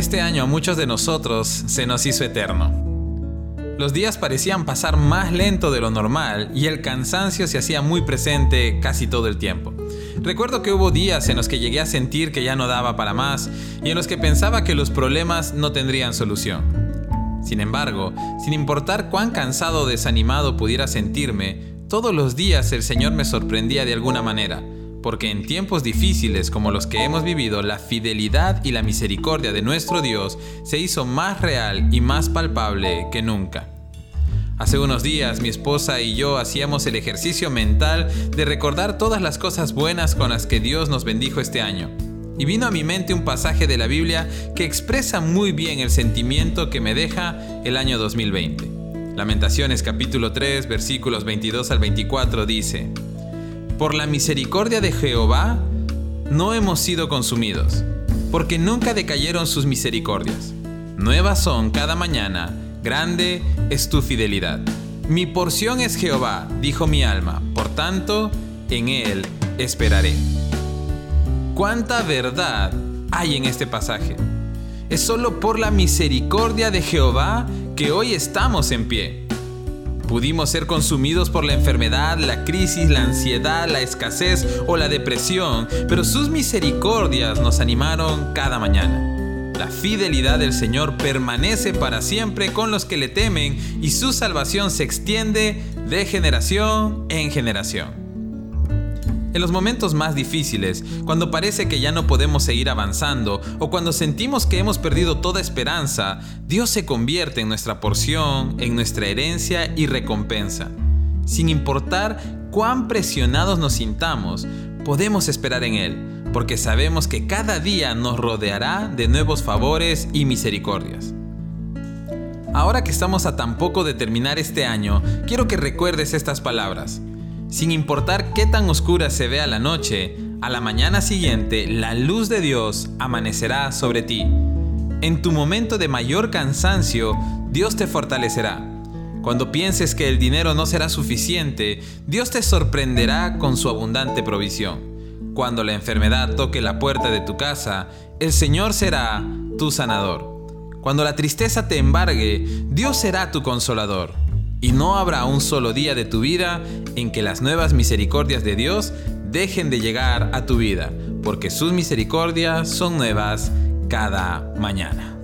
este año a muchos de nosotros se nos hizo eterno. Los días parecían pasar más lento de lo normal y el cansancio se hacía muy presente casi todo el tiempo. Recuerdo que hubo días en los que llegué a sentir que ya no daba para más y en los que pensaba que los problemas no tendrían solución. Sin embargo, sin importar cuán cansado o desanimado pudiera sentirme, todos los días el Señor me sorprendía de alguna manera porque en tiempos difíciles como los que hemos vivido, la fidelidad y la misericordia de nuestro Dios se hizo más real y más palpable que nunca. Hace unos días mi esposa y yo hacíamos el ejercicio mental de recordar todas las cosas buenas con las que Dios nos bendijo este año. Y vino a mi mente un pasaje de la Biblia que expresa muy bien el sentimiento que me deja el año 2020. Lamentaciones capítulo 3 versículos 22 al 24 dice, por la misericordia de Jehová no hemos sido consumidos, porque nunca decayeron sus misericordias. Nuevas son cada mañana, grande es tu fidelidad. Mi porción es Jehová, dijo mi alma, por tanto, en él esperaré. ¿Cuánta verdad hay en este pasaje? Es solo por la misericordia de Jehová que hoy estamos en pie. Pudimos ser consumidos por la enfermedad, la crisis, la ansiedad, la escasez o la depresión, pero sus misericordias nos animaron cada mañana. La fidelidad del Señor permanece para siempre con los que le temen y su salvación se extiende de generación en generación. En los momentos más difíciles, cuando parece que ya no podemos seguir avanzando o cuando sentimos que hemos perdido toda esperanza, Dios se convierte en nuestra porción, en nuestra herencia y recompensa. Sin importar cuán presionados nos sintamos, podemos esperar en Él, porque sabemos que cada día nos rodeará de nuevos favores y misericordias. Ahora que estamos a tan poco de terminar este año, quiero que recuerdes estas palabras. Sin importar qué tan oscura se vea la noche, a la mañana siguiente la luz de Dios amanecerá sobre ti. En tu momento de mayor cansancio, Dios te fortalecerá. Cuando pienses que el dinero no será suficiente, Dios te sorprenderá con su abundante provisión. Cuando la enfermedad toque la puerta de tu casa, el Señor será tu sanador. Cuando la tristeza te embargue, Dios será tu consolador y no habrá un solo día de tu vida en que las nuevas misericordias de Dios dejen de llegar a tu vida, porque sus misericordias son nuevas cada mañana.